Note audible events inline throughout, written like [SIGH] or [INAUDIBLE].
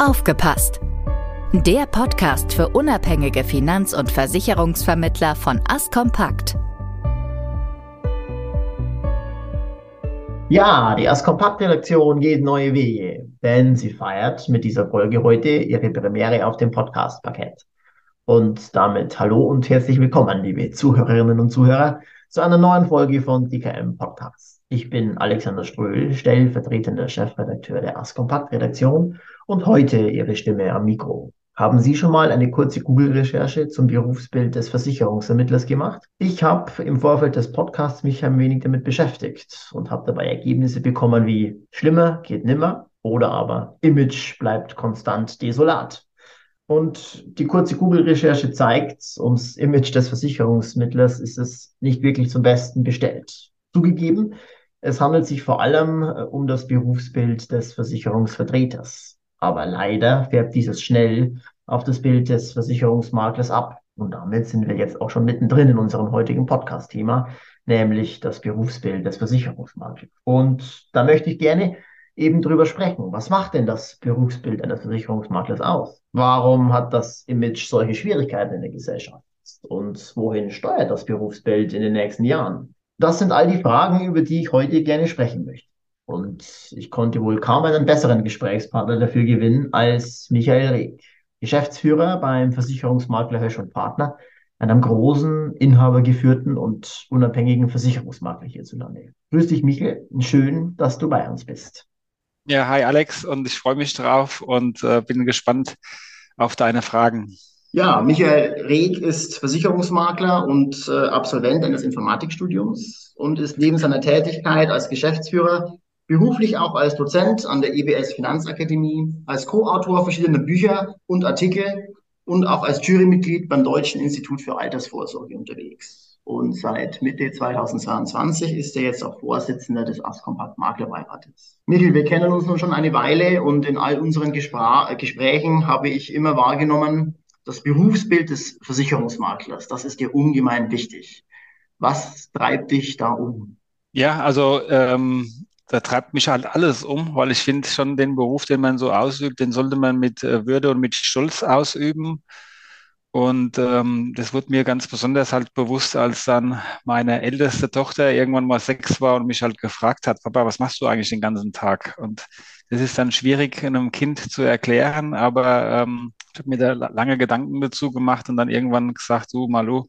Aufgepasst! Der Podcast für unabhängige Finanz- und Versicherungsvermittler von Askompakt. Ja, die Askompakt-Redaktion geht neue Wege, denn sie feiert mit dieser Folge heute ihre Premiere auf dem Podcast-Parkett. Und damit hallo und herzlich willkommen, liebe Zuhörerinnen und Zuhörer, zu einer neuen Folge von DKM Podcast. Ich bin Alexander Ströhl, stellvertretender Chefredakteur der Askompakt-Redaktion und heute Ihre Stimme am Mikro. Haben Sie schon mal eine kurze Google-Recherche zum Berufsbild des Versicherungsermittlers gemacht? Ich habe im Vorfeld des Podcasts mich ein wenig damit beschäftigt und habe dabei Ergebnisse bekommen wie schlimmer geht nimmer oder aber Image bleibt konstant desolat. Und die kurze Google-Recherche zeigt, ums Image des Versicherungsmittlers ist es nicht wirklich zum Besten bestellt. Zugegeben, es handelt sich vor allem äh, um das Berufsbild des Versicherungsvertreters. Aber leider färbt dieses schnell auf das Bild des Versicherungsmaklers ab. Und damit sind wir jetzt auch schon mittendrin in unserem heutigen Podcast-Thema, nämlich das Berufsbild des Versicherungsmaklers. Und da möchte ich gerne eben drüber sprechen. Was macht denn das Berufsbild eines Versicherungsmaklers aus? Warum hat das Image solche Schwierigkeiten in der Gesellschaft? Und wohin steuert das Berufsbild in den nächsten Jahren? Das sind all die Fragen, über die ich heute gerne sprechen möchte. Und ich konnte wohl kaum einen besseren Gesprächspartner dafür gewinnen als Michael Reg, Geschäftsführer beim Versicherungsmakler Hösch und Partner, einem großen, inhabergeführten und unabhängigen Versicherungsmakler hierzulande. Grüß dich, Michael. Schön, dass du bei uns bist. Ja, hi Alex und ich freue mich drauf und äh, bin gespannt auf deine Fragen. Ja, Michael Reg ist Versicherungsmakler und äh, Absolvent eines Informatikstudiums und ist neben seiner Tätigkeit als Geschäftsführer beruflich auch als Dozent an der EBS Finanzakademie, als Co-Autor verschiedener Bücher und Artikel und auch als Jurymitglied beim Deutschen Institut für Altersvorsorge unterwegs. Und seit Mitte 2022 ist er jetzt auch Vorsitzender des Askompakt Maklerbeirates. Michael, wir kennen uns nun schon eine Weile und in all unseren Gespr Gesprächen habe ich immer wahrgenommen, das Berufsbild des Versicherungsmaklers, das ist dir ungemein wichtig. Was treibt dich da um? Ja, also ähm, da treibt mich halt alles um, weil ich finde schon den Beruf, den man so ausübt, den sollte man mit äh, Würde und mit Stolz ausüben. Und ähm, das wurde mir ganz besonders halt bewusst, als dann meine älteste Tochter irgendwann mal sechs war und mich halt gefragt hat, Papa, was machst du eigentlich den ganzen Tag? Und das ist dann schwierig einem Kind zu erklären, aber ähm, ich habe mir da lange Gedanken dazu gemacht und dann irgendwann gesagt, du Malu,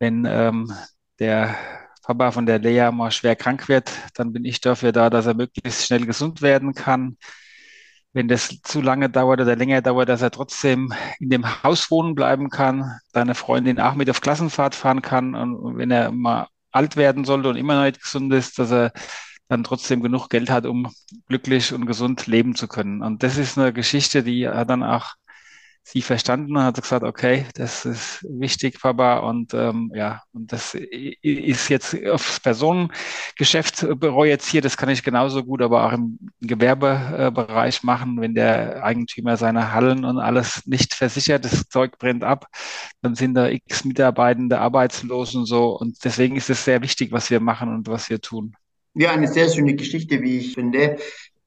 wenn ähm, der Papa von der Lea mal schwer krank wird, dann bin ich dafür da, dass er möglichst schnell gesund werden kann. Wenn das zu lange dauert oder länger dauert, dass er trotzdem in dem Haus wohnen bleiben kann, seine Freundin auch mit auf Klassenfahrt fahren kann und wenn er mal alt werden sollte und immer noch nicht gesund ist, dass er dann trotzdem genug Geld hat, um glücklich und gesund leben zu können. Und das ist eine Geschichte, die hat dann auch sie verstanden und hat gesagt, okay, das ist wichtig, Papa. Und ähm, ja, und das ist jetzt aufs Personengeschäft projiziert. Das kann ich genauso gut, aber auch im Gewerbebereich machen. Wenn der Eigentümer seine Hallen und alles nicht versichert, das Zeug brennt ab, dann sind da x Mitarbeitende arbeitslos und so. Und deswegen ist es sehr wichtig, was wir machen und was wir tun. Ja, eine sehr schöne Geschichte, wie ich finde.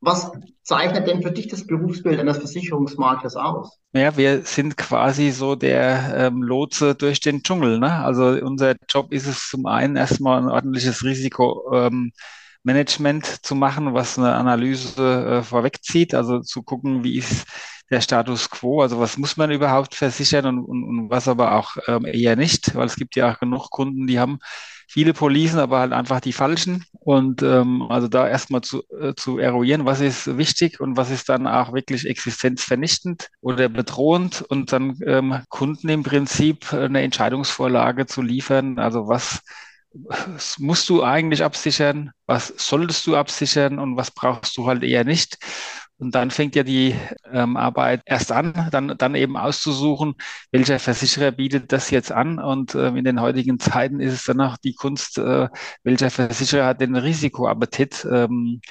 Was zeichnet denn für dich das Berufsbild eines Versicherungsmaklers aus? Ja, wir sind quasi so der ähm, Lotse durch den Dschungel. Ne? Also unser Job ist es zum einen erstmal ein ordentliches Risikomanagement ähm, zu machen, was eine Analyse äh, vorwegzieht, also zu gucken, wie ist der Status quo, also was muss man überhaupt versichern und, und, und was aber auch ähm, eher nicht, weil es gibt ja auch genug Kunden, die haben viele Policen, aber halt einfach die falschen. Und ähm, also da erstmal zu, äh, zu eruieren, was ist wichtig und was ist dann auch wirklich existenzvernichtend oder bedrohend und dann ähm, Kunden im Prinzip eine Entscheidungsvorlage zu liefern. Also was musst du eigentlich absichern, was solltest du absichern und was brauchst du halt eher nicht. Und dann fängt ja die ähm, Arbeit erst an, dann, dann eben auszusuchen, welcher Versicherer bietet das jetzt an. Und ähm, in den heutigen Zeiten ist es dann auch die Kunst, äh, welcher Versicherer hat den Risikoappetit. Ähm,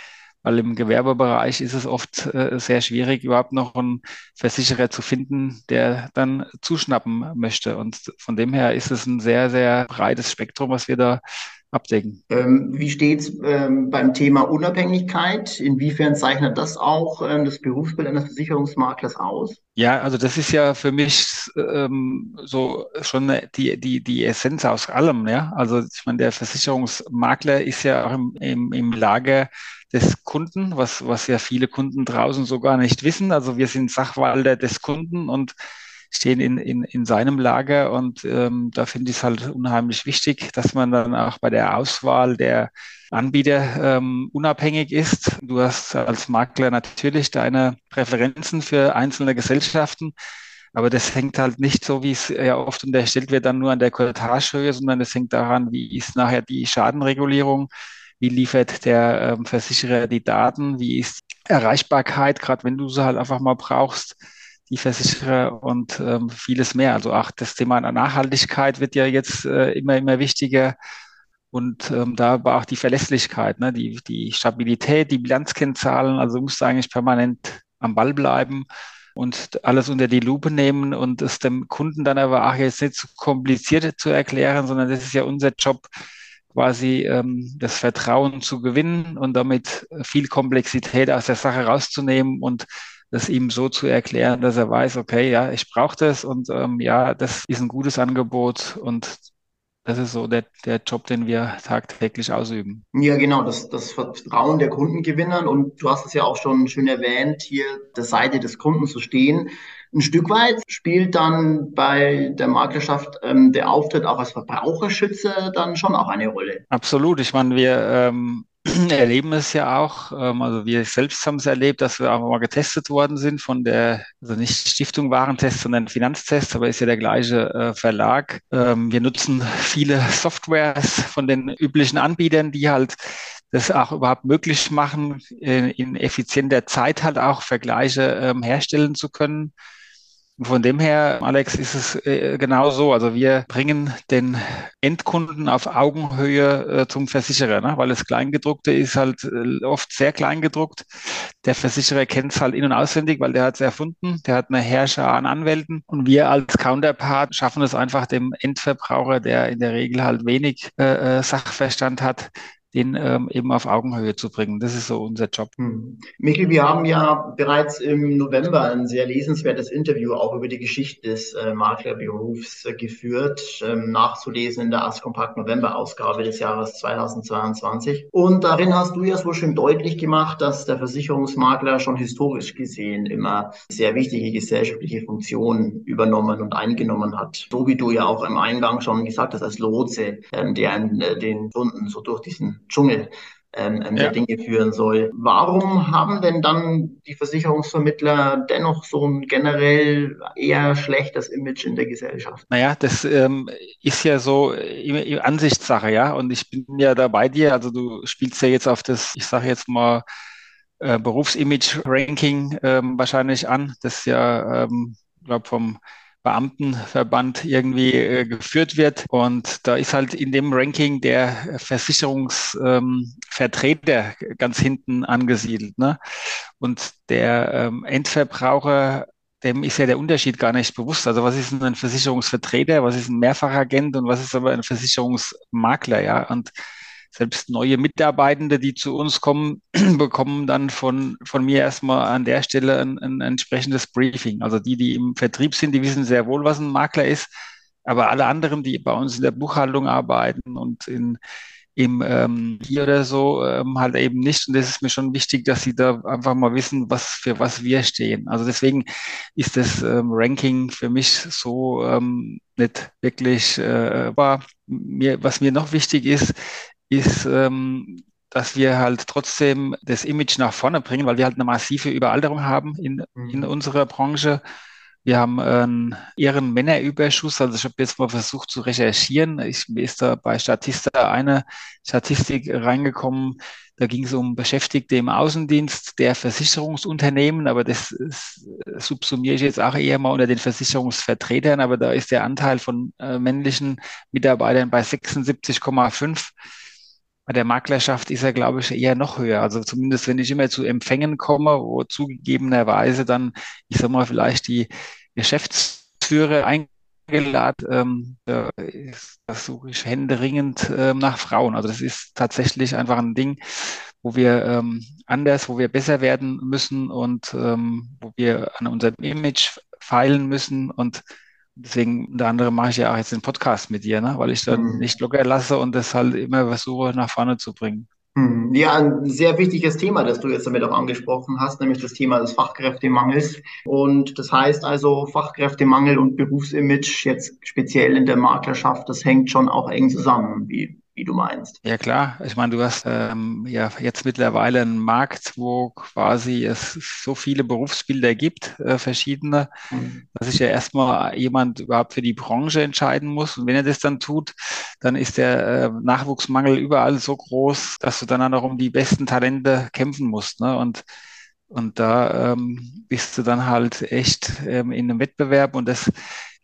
weil im Gewerbebereich ist es oft äh, sehr schwierig, überhaupt noch einen Versicherer zu finden, der dann zuschnappen möchte. Und von dem her ist es ein sehr, sehr breites Spektrum, was wir da abdecken. Ähm, wie steht es ähm, beim Thema Unabhängigkeit? Inwiefern zeichnet das auch ähm, das Berufsbild eines Versicherungsmaklers aus? Ja, also das ist ja für mich ähm, so schon die, die, die Essenz aus allem. Ja? Also ich meine, der Versicherungsmakler ist ja auch im, im, im Lager des Kunden, was, was ja viele Kunden draußen so gar nicht wissen. Also wir sind Sachwalter des Kunden und stehen in, in, in seinem Lager und ähm, da finde ich es halt unheimlich wichtig, dass man dann auch bei der Auswahl der Anbieter ähm, unabhängig ist. Du hast als Makler natürlich deine Präferenzen für einzelne Gesellschaften, aber das hängt halt nicht so, wie es ja oft unterstellt wird, dann nur an der Cotagehöhe, sondern es hängt daran, wie ist nachher die Schadenregulierung, wie liefert der ähm, Versicherer die Daten, wie ist Erreichbarkeit, gerade wenn du sie halt einfach mal brauchst die Versicherer und ähm, vieles mehr. Also auch das Thema Nachhaltigkeit wird ja jetzt äh, immer, immer wichtiger. Und ähm, da war auch die Verlässlichkeit, ne? die, die Stabilität, die Bilanzkennzahlen. Also du musst eigentlich permanent am Ball bleiben und alles unter die Lupe nehmen und es dem Kunden dann aber auch jetzt nicht zu so kompliziert zu erklären, sondern das ist ja unser Job, quasi ähm, das Vertrauen zu gewinnen und damit viel Komplexität aus der Sache rauszunehmen und das ihm so zu erklären, dass er weiß, okay, ja, ich brauche das und ähm, ja, das ist ein gutes Angebot und das ist so der, der Job, den wir tagtäglich ausüben. Ja, genau, das, das Vertrauen der Kunden gewinnen und du hast es ja auch schon schön erwähnt, hier der Seite des Kunden zu stehen. Ein Stück weit spielt dann bei der Maklerschaft ähm, der Auftritt auch als Verbraucherschützer dann schon auch eine Rolle. Absolut. Ich meine, wir ähm, [CLEARS THROAT] erleben es ja auch. Ähm, also wir selbst haben es erlebt, dass wir auch mal getestet worden sind von der, also nicht Stiftung Warentest, sondern Finanztest, aber ist ja der gleiche äh, Verlag. Ähm, wir nutzen viele Softwares von den üblichen Anbietern, die halt das auch überhaupt möglich machen, in, in effizienter Zeit halt auch Vergleiche ähm, herstellen zu können. Von dem her, Alex, ist es äh, genau so. Also wir bringen den Endkunden auf Augenhöhe äh, zum Versicherer, ne? weil das Kleingedruckte ist halt äh, oft sehr kleingedruckt. Der Versicherer kennt es halt in- und auswendig, weil der hat es erfunden. Der hat eine Herrscher an Anwälten. Und wir als Counterpart schaffen es einfach dem Endverbraucher, der in der Regel halt wenig Sachverstand hat, den ähm, eben auf Augenhöhe zu bringen. Das ist so unser Job. Hm. Michael, wir haben ja bereits im November ein sehr lesenswertes Interview auch über die Geschichte des äh, Maklerberufs äh, geführt, ähm, nachzulesen in der Askompakt November Ausgabe des Jahres 2022. Und darin hast du ja so schön deutlich gemacht, dass der Versicherungsmakler schon historisch gesehen immer sehr wichtige gesellschaftliche Funktionen übernommen und eingenommen hat. So wie du ja auch im Eingang schon gesagt hast, als Lotse, ähm, der äh, den Kunden so durch diesen Dschungel ähm, ähm, ja. der Dinge führen soll. Warum haben denn dann die Versicherungsvermittler dennoch so ein generell eher schlechtes Image in der Gesellschaft? Naja, das ähm, ist ja so Ansichtssache, ja. Und ich bin ja da bei dir. Also du spielst ja jetzt auf das, ich sage jetzt mal, äh, Berufsimage-Ranking ähm, wahrscheinlich an, das ja, ähm, glaube vom Beamtenverband irgendwie äh, geführt wird. Und da ist halt in dem Ranking der Versicherungsvertreter ähm, ganz hinten angesiedelt. Ne? Und der ähm, Endverbraucher dem ist ja der Unterschied gar nicht bewusst. Also was ist ein Versicherungsvertreter, was ist ein Mehrfachagent und was ist aber ein Versicherungsmakler, ja? Und selbst neue Mitarbeitende, die zu uns kommen, [CLEARS THROAT] bekommen dann von, von mir erstmal an der Stelle ein, ein entsprechendes Briefing. Also die, die im Vertrieb sind, die wissen sehr wohl, was ein Makler ist. Aber alle anderen, die bei uns in der Buchhaltung arbeiten und in, im ähm, hier oder so ähm, halt eben nicht. Und das ist mir schon wichtig, dass sie da einfach mal wissen, was für was wir stehen. Also deswegen ist das ähm, Ranking für mich so ähm, nicht wirklich äh, aber mir, was mir noch wichtig ist, ist, ähm, dass wir halt trotzdem das Image nach vorne bringen, weil wir halt eine massive Überalterung haben in, in mhm. unserer Branche. Wir haben einen Ehrenmännerüberschuss. Also ich habe jetzt mal versucht zu recherchieren. Ich, mir ist da bei Statista eine Statistik reingekommen. Da ging es um Beschäftigte im Außendienst der Versicherungsunternehmen, aber das, das subsumiere ich jetzt auch eher mal unter den Versicherungsvertretern. Aber da ist der Anteil von äh, männlichen Mitarbeitern bei 76,5 bei der Maklerschaft ist er, glaube ich, eher noch höher. Also zumindest, wenn ich immer zu Empfängen komme, wo zugegebenerweise dann, ich sag mal, vielleicht die Geschäftsführer eingeladen. Ähm, da suche ich händeringend ähm, nach Frauen. Also das ist tatsächlich einfach ein Ding, wo wir ähm, anders, wo wir besser werden müssen und ähm, wo wir an unserem Image feilen müssen und Deswegen, unter anderem mache ich ja auch jetzt den Podcast mit dir, ne? weil ich dann Mhm. nicht locker lasse und das halt immer versuche, nach vorne zu bringen. Hm, Ja, ein sehr wichtiges Thema, das du jetzt damit auch angesprochen hast, nämlich das Thema des Fachkräftemangels. Und das heißt also, Fachkräftemangel und Berufsimage jetzt speziell in der Maklerschaft, das hängt schon auch eng zusammen, wie, wie du meinst. Ja klar, ich meine, du hast ähm, ja jetzt mittlerweile einen Markt, wo quasi es so viele Berufsbilder gibt, äh, verschiedene, Hm. dass sich ja erstmal jemand überhaupt für die Branche entscheiden muss. Und wenn er das dann tut, dann ist der äh, Nachwuchsmangel überall so groß, dass du dann auch noch um die besten Talente kämpfen musst. Ne? Und, und da ähm, bist du dann halt echt ähm, in einem Wettbewerb und das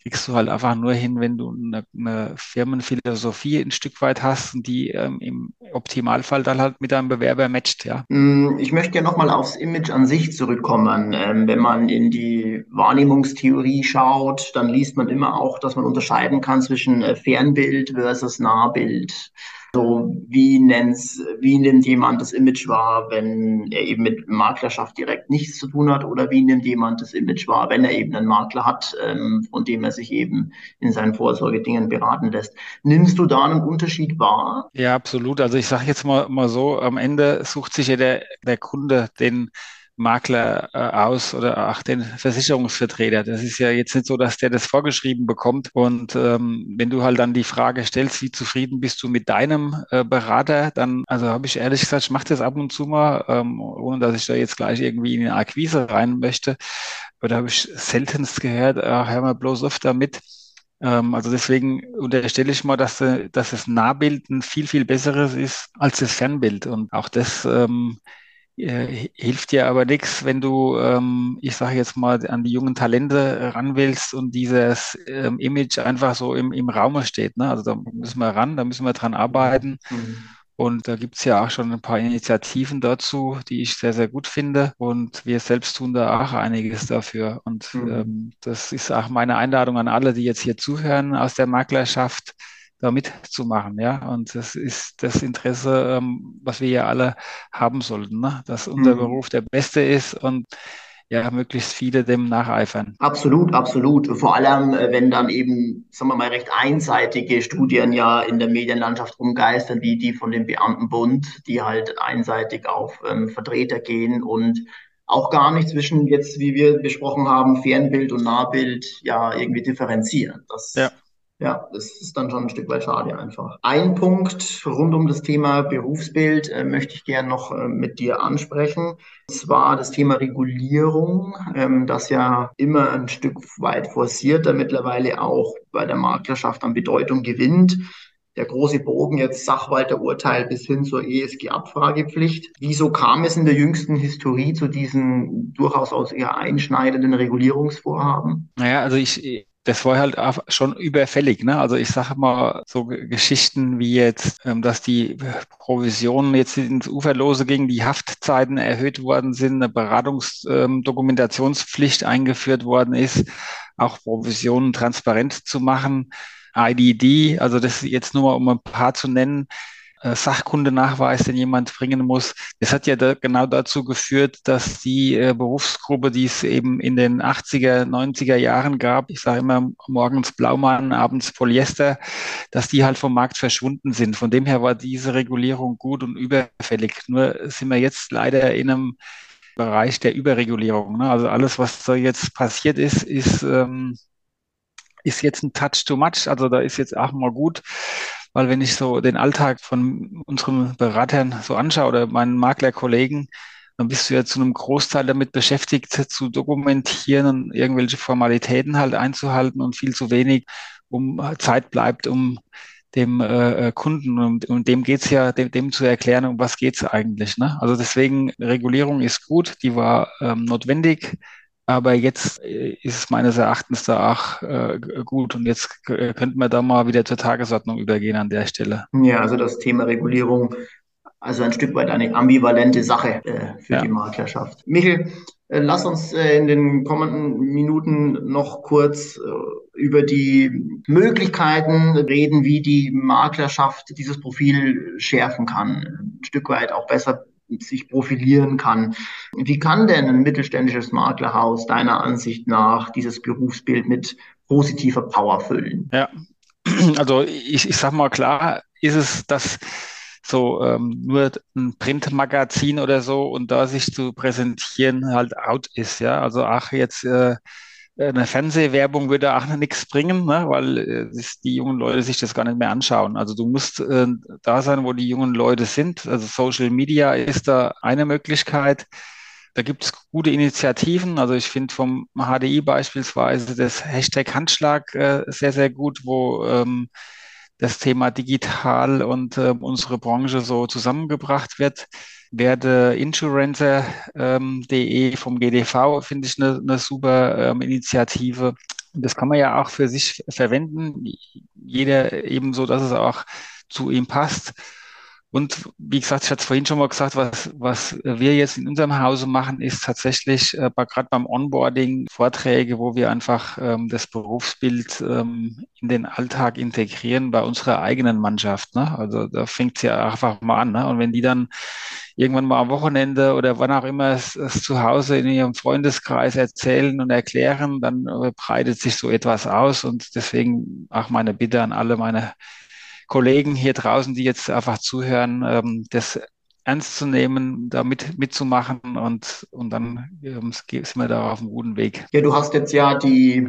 kriegst du halt einfach nur hin, wenn du eine, eine Firmenphilosophie ein Stück weit hast und die ähm, im Optimalfall dann halt mit deinem Bewerber matcht, ja. Hm, Ich möchte gerne nochmal aufs Image an sich zurückkommen. Ähm, wenn man in die Wahrnehmungstheorie schaut, dann liest man immer auch, dass man unterscheiden kann zwischen äh, Fernbild versus Nahbild. So, wie nennt's, wie nimmt jemand das Image wahr, wenn er eben mit Maklerschaft direkt nichts zu tun hat, oder wie nimmt jemand das Image wahr, wenn er eben einen Makler hat, ähm, von dem er sich eben in seinen Vorsorgedingen beraten lässt. Nimmst du da einen Unterschied wahr? Ja, absolut. Also ich sage jetzt mal, mal so, am Ende sucht sich ja der, der Kunde den Makler äh, aus oder auch den Versicherungsvertreter. Das ist ja jetzt nicht so, dass der das vorgeschrieben bekommt. Und ähm, wenn du halt dann die Frage stellst, wie zufrieden bist du mit deinem äh, Berater, dann, also habe ich ehrlich gesagt, ich mache das ab und zu mal, ähm, ohne dass ich da jetzt gleich irgendwie in eine Akquise rein möchte. Aber da habe ich seltenst gehört, ach, hör mal bloß auf damit. Ähm, also deswegen unterstelle ich mal, dass, äh, dass das Nahbild ein viel, viel besseres ist als das Fernbild. Und auch das ähm, äh, hilft dir aber nichts, wenn du, ähm, ich sage jetzt mal, an die jungen Talente ran willst und dieses ähm, Image einfach so im, im Raume steht. Ne? Also da müssen wir ran, da müssen wir dran arbeiten. Mhm. Und da gibt's ja auch schon ein paar Initiativen dazu, die ich sehr, sehr gut finde. Und wir selbst tun da auch einiges dafür. Und Mhm. ähm, das ist auch meine Einladung an alle, die jetzt hier zuhören aus der Maklerschaft, da mitzumachen. Ja, und das ist das Interesse, ähm, was wir ja alle haben sollten, ne? Dass unser Mhm. Beruf der beste ist und ja, möglichst viele dem nacheifern. Absolut, absolut. Vor allem, äh, wenn dann eben, sagen wir mal, recht einseitige Studien ja in der Medienlandschaft rumgeistern, wie die von dem Beamtenbund, die halt einseitig auf ähm, Vertreter gehen und auch gar nicht zwischen jetzt, wie wir besprochen haben, Fernbild und Nahbild ja irgendwie differenzieren. Das, Ja. Ja, das ist dann schon ein Stück weit schade einfach. Ein Punkt rund um das Thema Berufsbild äh, möchte ich gerne noch äh, mit dir ansprechen. Und zwar das Thema Regulierung, ähm, das ja immer ein Stück weit forcierter mittlerweile auch bei der Maklerschaft an Bedeutung gewinnt. Der große Bogen jetzt Sachwalterurteil bis hin zur ESG-Abfragepflicht. Wieso kam es in der jüngsten Historie zu diesen durchaus aus eher einschneidenden Regulierungsvorhaben? Naja, also ich, das war halt auch schon überfällig, ne? Also ich sage mal so Geschichten wie jetzt, ähm, dass die Provisionen jetzt ins Uferlose gingen, die Haftzeiten erhöht worden sind, eine Beratungsdokumentationspflicht eingeführt worden ist, auch Provisionen transparent zu machen. IDD, also das jetzt nur mal um ein paar zu nennen, äh, Sachkundenachweis, den jemand bringen muss. Das hat ja da, genau dazu geführt, dass die äh, Berufsgruppe, die es eben in den 80er, 90er Jahren gab, ich sage immer morgens Blaumann, abends Polyester, dass die halt vom Markt verschwunden sind. Von dem her war diese Regulierung gut und überfällig. Nur sind wir jetzt leider in einem Bereich der Überregulierung. Ne? Also alles, was da jetzt passiert ist, ist, ähm, ist jetzt ein Touch too much. Also da ist jetzt auch mal gut, weil wenn ich so den Alltag von unseren Beratern so anschaue oder meinen Maklerkollegen, dann bist du ja zu einem Großteil damit beschäftigt, zu dokumentieren und irgendwelche Formalitäten halt einzuhalten und viel zu wenig um Zeit bleibt, um dem äh, Kunden und, und dem geht's ja, dem, dem zu erklären, um was geht's eigentlich. Ne? Also deswegen, Regulierung ist gut, die war ähm, notwendig. Aber jetzt äh, ist es meines Erachtens da auch äh, gut und jetzt äh, könnten wir da mal wieder zur Tagesordnung übergehen an der Stelle. Ja, also das Thema Regulierung, also ein Stück weit eine ambivalente Sache äh, für Ja. die Maklerschaft. Michel, Äh, lass uns äh, in den kommenden Minuten noch kurz über die Möglichkeiten reden, wie die Maklerschaft dieses Profil schärfen kann, ein Stück weit auch besser sich profilieren kann. Wie kann denn ein mittelständisches Maklerhaus deiner Ansicht nach dieses Berufsbild mit positiver Power füllen? Ja, [CLEARS THROAT] also ich, ich sag mal klar, ist es, dass so ähm, nur ein Printmagazin oder so und da sich zu präsentieren halt out ist, ja. Also ach, jetzt äh, eine Fernsehwerbung würde auch nichts bringen, ne? weil äh, die jungen Leute sich das gar nicht mehr anschauen. Also du musst äh, da sein, wo die jungen Leute sind. Also Social Media ist da eine Möglichkeit. Da gibt es gute Initiativen. Also ich finde vom HDI beispielsweise das Hashtag Handschlag äh, sehr, sehr gut, wo ähm, das Thema digital und äh, unsere Branche so zusammengebracht wird. Werde Insurancer.de ähm, vom GDV finde ich eine, eine super ähm, Initiative. Das kann man ja auch für sich verwenden. Jeder ebenso, dass es auch zu ihm passt. Und wie gesagt, ich hatte es vorhin schon mal gesagt, was, was wir jetzt in unserem Hause machen, ist tatsächlich äh, gerade beim Onboarding Vorträge, wo wir einfach ähm, das Berufsbild ähm, in den Alltag integrieren bei unserer eigenen Mannschaft. Ne? Also da fängt es ja einfach mal an. Ne? Und wenn die dann irgendwann mal am Wochenende oder wann auch immer es, es zu Hause in ihrem Freundeskreis erzählen und erklären, dann äh, breitet sich so etwas aus. Und deswegen auch meine Bitte an alle meine Kollegen hier draußen, die jetzt einfach zuhören, ähm, das ernst zu nehmen, da mit, mitzumachen und, und dann ähm, sind wir da auf einem guten Weg. Ja, du hast jetzt ja die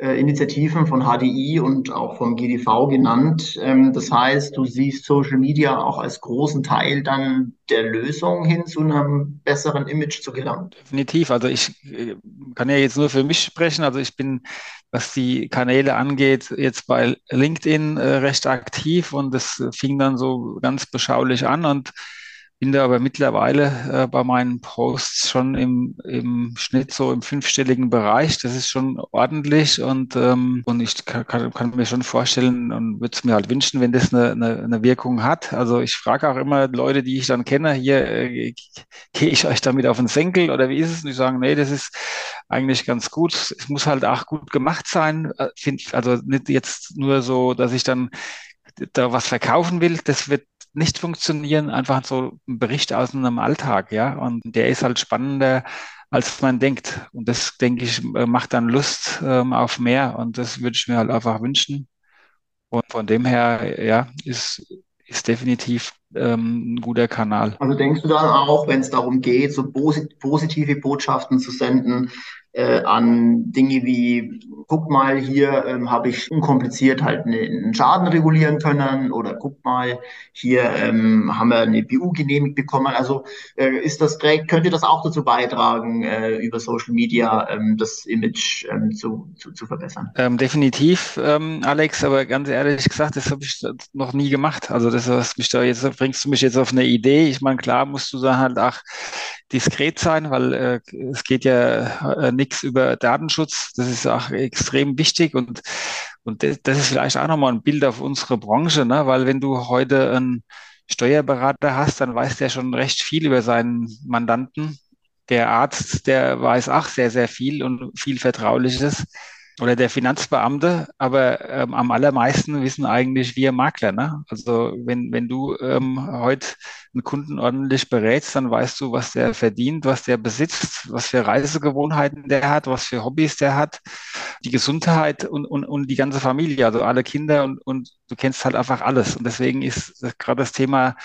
Initiativen von HDI und auch vom GDV genannt. Ähm, das heißt, du siehst Social Media auch als großen Teil dann der Lösung hin zu einem besseren Image zu gelangen. Definitiv. Also ich äh, kann ja jetzt nur für mich sprechen. Also ich bin, was die Kanäle angeht, jetzt bei LinkedIn äh, recht aktiv und das fing dann so ganz beschaulich an und bin da aber mittlerweile äh, bei meinen Posts schon im, im Schnitt so im fünfstelligen Bereich. Das ist schon ordentlich und, ähm, und ich kann, kann, kann mir schon vorstellen und würde es mir halt wünschen, wenn das eine, eine, eine Wirkung hat. Also ich frage auch immer Leute, die ich dann kenne, hier äh, gehe ich euch damit auf den Senkel oder wie ist es? Und die sagen, nee, das ist eigentlich ganz gut. Es muss halt auch gut gemacht sein. Äh, also nicht jetzt nur so, dass ich dann da was verkaufen will, das wird nicht funktionieren, einfach so ein Bericht aus einem Alltag, ja. Und der ist halt spannender, als man denkt. Und das, denke ich, äh, macht dann Lust ähm, auf mehr. Und das würde ich mir halt einfach wünschen. Und von dem her, ja, ist, ist definitiv ähm, ein guter Kanal. Also denkst du dann auch, wenn es darum geht, so positive Botschaften zu senden, äh, an Dinge wie, guck mal, hier ähm, habe ich unkompliziert halt ne, einen Schaden regulieren können oder guck mal, hier ähm, haben wir eine BU genehmigt bekommen. Also äh, ist das könnte das auch dazu beitragen, äh, über Social Media ähm, das Image ähm, zu, zu, zu verbessern? Ähm, definitiv, ähm, Alex, aber ganz ehrlich gesagt, das habe ich noch nie gemacht. Also das was mich da jetzt bringst du mich jetzt auf eine Idee. Ich meine, klar musst du da halt auch diskret sein, weil äh, es geht ja äh, nichts über Datenschutz. Das ist auch extrem wichtig und, und das, ist vielleicht auch nochmal ein Bild auf unsere Branche, ne? weil wenn du heute einen Steuerberater hast, dann weiß der schon recht viel über seinen Mandanten. Der Arzt, der weiß auch sehr, sehr viel und viel Vertrauliches oder der Finanzbeamte, aber ähm, am allermeisten wissen eigentlich wir Makler. Ne? Also wenn, wenn du ähm, heute einen Kunden ordentlich berätst, dann weißt du, was der verdient, was der besitzt, was für Reisegewohnheiten der hat, was für Hobbys der hat, die Gesundheit und, und, und die ganze Familie, also alle Kinder und, und du kennst halt einfach alles. Und deswegen ist gerade das Thema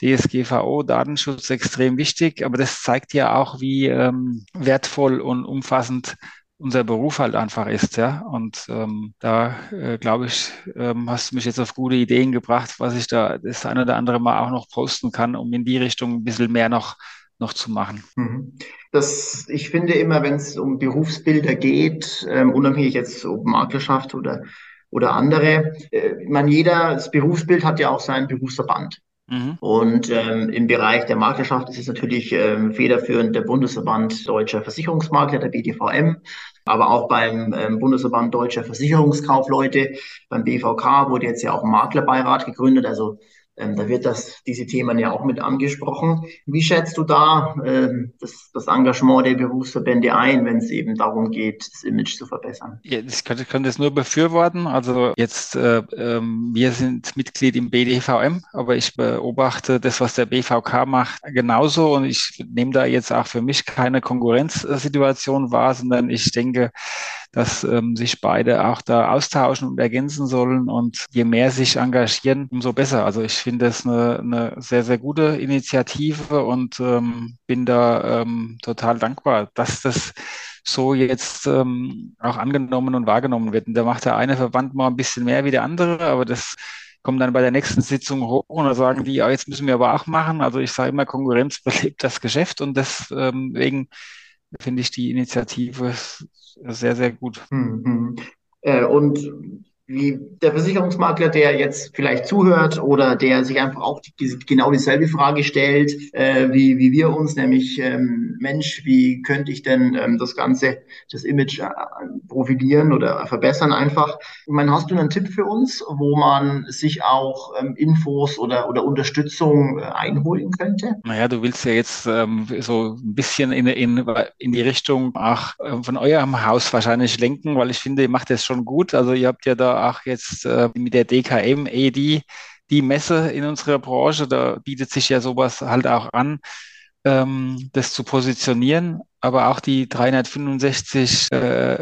DSGVO, Datenschutz extrem wichtig, aber das zeigt ja auch, wie ähm, wertvoll und umfassend unser Beruf halt einfach ist, ja. Und ähm, da äh, glaube ich, ähm, hast du mich jetzt auf gute Ideen gebracht, was ich da das eine oder andere Mal auch noch posten kann, um in die Richtung ein bisschen mehr noch noch zu machen. Mhm. Das, ich finde immer, wenn es um Berufsbilder geht, ähm, unabhängig jetzt ob Maklerschaft oder oder andere, äh, man jeder das Berufsbild hat ja auch seinen Berufsverband. Mhm. Und ähm, im Bereich der Maklerschaft ist es natürlich ähm, federführend der Bundesverband Deutscher Versicherungsmakler, der BDVM, aber auch beim ähm, Bundesverband Deutscher Versicherungskaufleute, beim BVK wurde jetzt ja auch ein Maklerbeirat gegründet. Also Ähm, da wird das, diese Themen ja auch mit angesprochen. Wie schätzt du da ähm, das, das Engagement der Berufsverbände ein, wenn es eben darum geht, das Image zu verbessern? Ja, ich könnte, könnte es nur befürworten. Also jetzt, äh, äh, wir sind Mitglied im BDVM, aber ich beobachte das, was der BVK macht, genauso und ich nehme da jetzt auch für mich keine Konkurrenzsituation wahr, sondern ich denke, dass ähm, sich beide auch da austauschen und ergänzen sollen. Und je mehr sich engagieren, umso besser. Also ich finde das eine, eine sehr, sehr gute Initiative und ähm, bin da ähm, total dankbar, dass das so jetzt ähm, auch angenommen und wahrgenommen wird. Und da macht der eine Verband mal ein bisschen mehr wie der andere, aber das kommt dann bei der nächsten Sitzung hoch und dann sagen die, ja, jetzt müssen wir aber auch machen. Also ich sage immer, Konkurrenz [LAUGHS] belebt das Geschäft und deswegen finde ich die Initiative sehr, sehr gut. Mhm. Äh, und wie der Versicherungsmakler, der jetzt vielleicht zuhört oder der sich einfach auch die, genau dieselbe Frage stellt, äh, wie, wie wir uns, nämlich ähm, Mensch, wie könnte ich denn ähm, das Ganze, das Image äh, profilieren oder verbessern einfach. Ich meine, hast du einen Tipp für uns, wo man sich auch ähm, Infos oder, oder Unterstützung äh, einholen könnte? Naja, du willst ja jetzt ähm, so ein bisschen in, in, in die Richtung auch äh, von eurem Haus wahrscheinlich lenken, weil ich finde, ihr macht das schon gut. Also ihr habt ja da auch jetzt äh, mit der DKM ED die Messe in unserer Branche. Da bietet sich ja sowas halt auch an, ähm, das zu positionieren. Aber auch die 365 äh,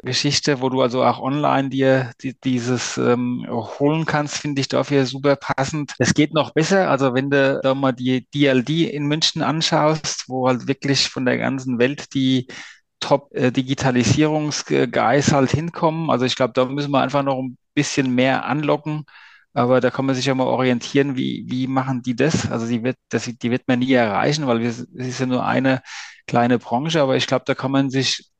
wo du also auch online dir die, dieses ähm, holen kannst, finde ich dafür super passend. Es geht noch besser. Also wenn du da mal die DLD in München anschaust, wo halt wirklich von der ganzen Welt die Top-Digitalisierungsgeist halt hinkommen. Also ich glaube, da müssen wir einfach noch ein bisschen mehr anlocken. Aber da kann man sich ja mal orientieren, wie, wie machen die das? Also die wird, das, die wird man nie erreichen, weil es ist ja nur eine kleine Branche, aber ich glaube, da kann man sich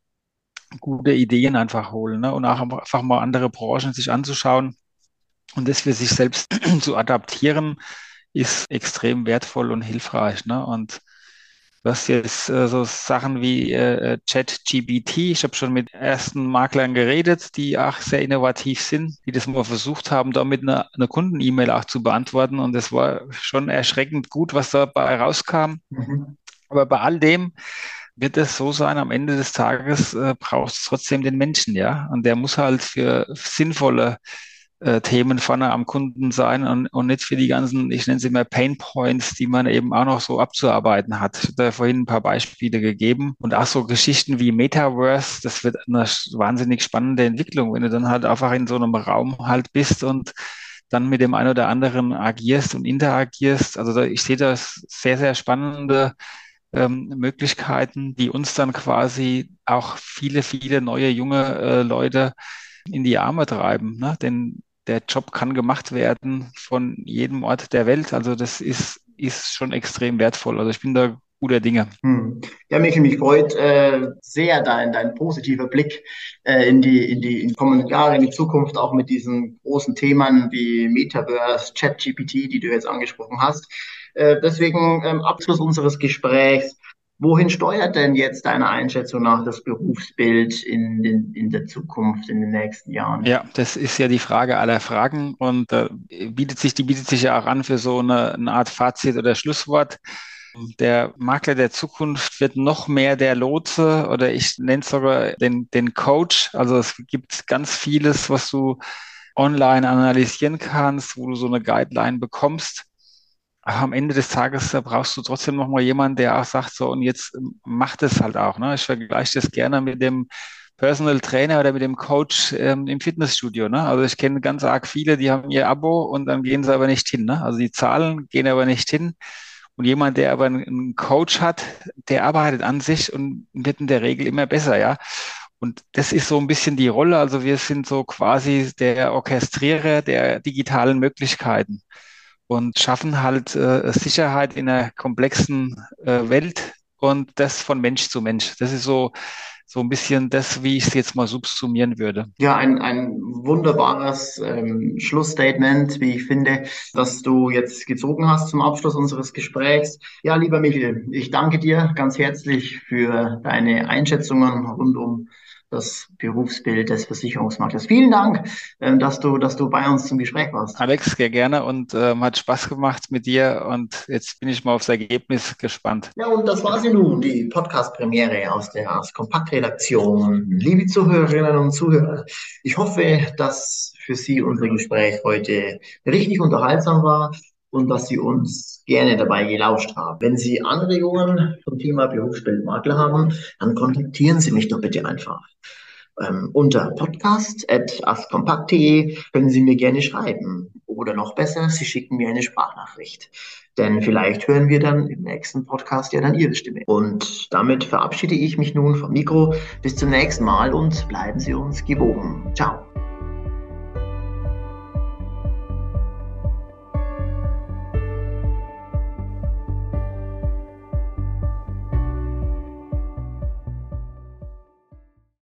gute Ideen einfach holen ne? und auch einfach mal andere Branchen sich anzuschauen und das für sich selbst [CLEARS THROAT] zu adaptieren, ist extrem wertvoll und hilfreich. Ne? Und Du hast jetzt äh, so Sachen wie äh, ChatGPT. Ich habe schon mit ersten Maklern geredet, die auch sehr innovativ sind, die das mal versucht haben, damit eine, eine Kunden-E-Mail auch zu beantworten. Und es war schon erschreckend gut, was dabei rauskam. Mhm. Aber bei all dem wird es so sein, am Ende des Tages äh, braucht es trotzdem den Menschen, ja. Und der muss halt für sinnvolle äh, Themen vorne am Kunden sein und, und nicht für die ganzen, ich nenne sie mal Pain Points, die man eben auch noch so abzuarbeiten hat. Ich habe da vorhin ein paar Beispiele gegeben und auch so Geschichten wie Metaverse, das wird eine wahnsinnig spannende Entwicklung, wenn du dann halt einfach in so einem Raum halt bist und dann mit dem einen oder anderen agierst und interagierst. Also da, ich sehe da sehr, sehr spannende ähm, Möglichkeiten, die uns dann quasi auch viele, viele neue junge äh, Leute in die Arme treiben. Ne? Denn der Job kann gemacht werden von jedem Ort der Welt. Also das ist, ist schon extrem wertvoll. Also ich bin da guter Dinge. Hm. Ja, Michael, mich freut äh, sehr dein, dein positiver Blick äh, in die, in die in kommenden Jahre, in die Zukunft, auch mit diesen großen Themen wie Metaverse, ChatGPT, die du jetzt angesprochen hast. Äh, deswegen ähm, Abschluss unseres Gesprächs. Wohin steuert denn jetzt deiner Einschätzung nach das Berufsbild in, den, in der Zukunft, in den nächsten Jahren? Ja, das ist ja die Frage aller Fragen und äh, bietet sich, die bietet sich ja auch an für so eine, eine Art Fazit oder Schlusswort. Der Makler der Zukunft wird noch mehr der Lotse oder ich nenne es sogar den, den Coach. Also es gibt ganz vieles, was du online analysieren kannst, wo du so eine Guideline bekommst. Aber am Ende des Tages brauchst du trotzdem noch mal jemanden, der auch sagt, so, und jetzt ähm, macht es halt auch. Ne? Ich vergleiche das gerne mit dem Personal Trainer oder mit dem Coach ähm, im Fitnessstudio. Ne? Also ich kenne ganz arg viele, die haben ihr Abo und dann gehen sie aber nicht hin. Ne? Also die zahlen, gehen aber nicht hin. Und jemand, der aber einen Coach hat, der arbeitet an sich und wird in der Regel immer besser, ja. Und das ist so ein bisschen die Rolle. Also wir sind so quasi der Orchestrierer der digitalen Möglichkeiten und schaffen halt äh, Sicherheit in einer komplexen äh, Welt und das von Mensch zu Mensch. Das ist so, so ein bisschen das, wie ich es jetzt mal subsumieren würde. Ja, ein, ein wunderbares ähm, Schlussstatement, wie ich finde, das du jetzt gezogen hast zum Abschluss unseres Gesprächs. Ja, lieber Michael, ich danke dir ganz herzlich für deine Einschätzungen rund um das Berufsbild des Versicherungsmarktes. Vielen Dank, ähm, dass du, dass du bei uns zum Gespräch warst. Alex, sehr gerne und ähm, hat Spaß gemacht mit dir und jetzt bin ich mal aufs Ergebnis gespannt. Ja, und das war sie nun, die Podcast-Premiere aus der Kompakt-Redaktion. Liebe Zuhörerinnen und Zuhörer, ich hoffe, dass für Sie unser Gespräch heute richtig unterhaltsam war und dass Sie uns gerne dabei gelauscht haben. Wenn Sie Anregungen zum Thema Berufsbildmakler haben, dann kontaktieren Sie mich doch bitte einfach. Ähm, unter podcast.askompakt.de können Sie mir gerne schreiben. Oder noch besser, Sie schicken mir eine Sprachnachricht. Denn vielleicht hören wir dann im nächsten Podcast ja dann Ihre Stimme. Und damit verabschiede ich mich nun vom Mikro. Bis zum nächsten Mal und bleiben Sie uns gewogen. Ciao.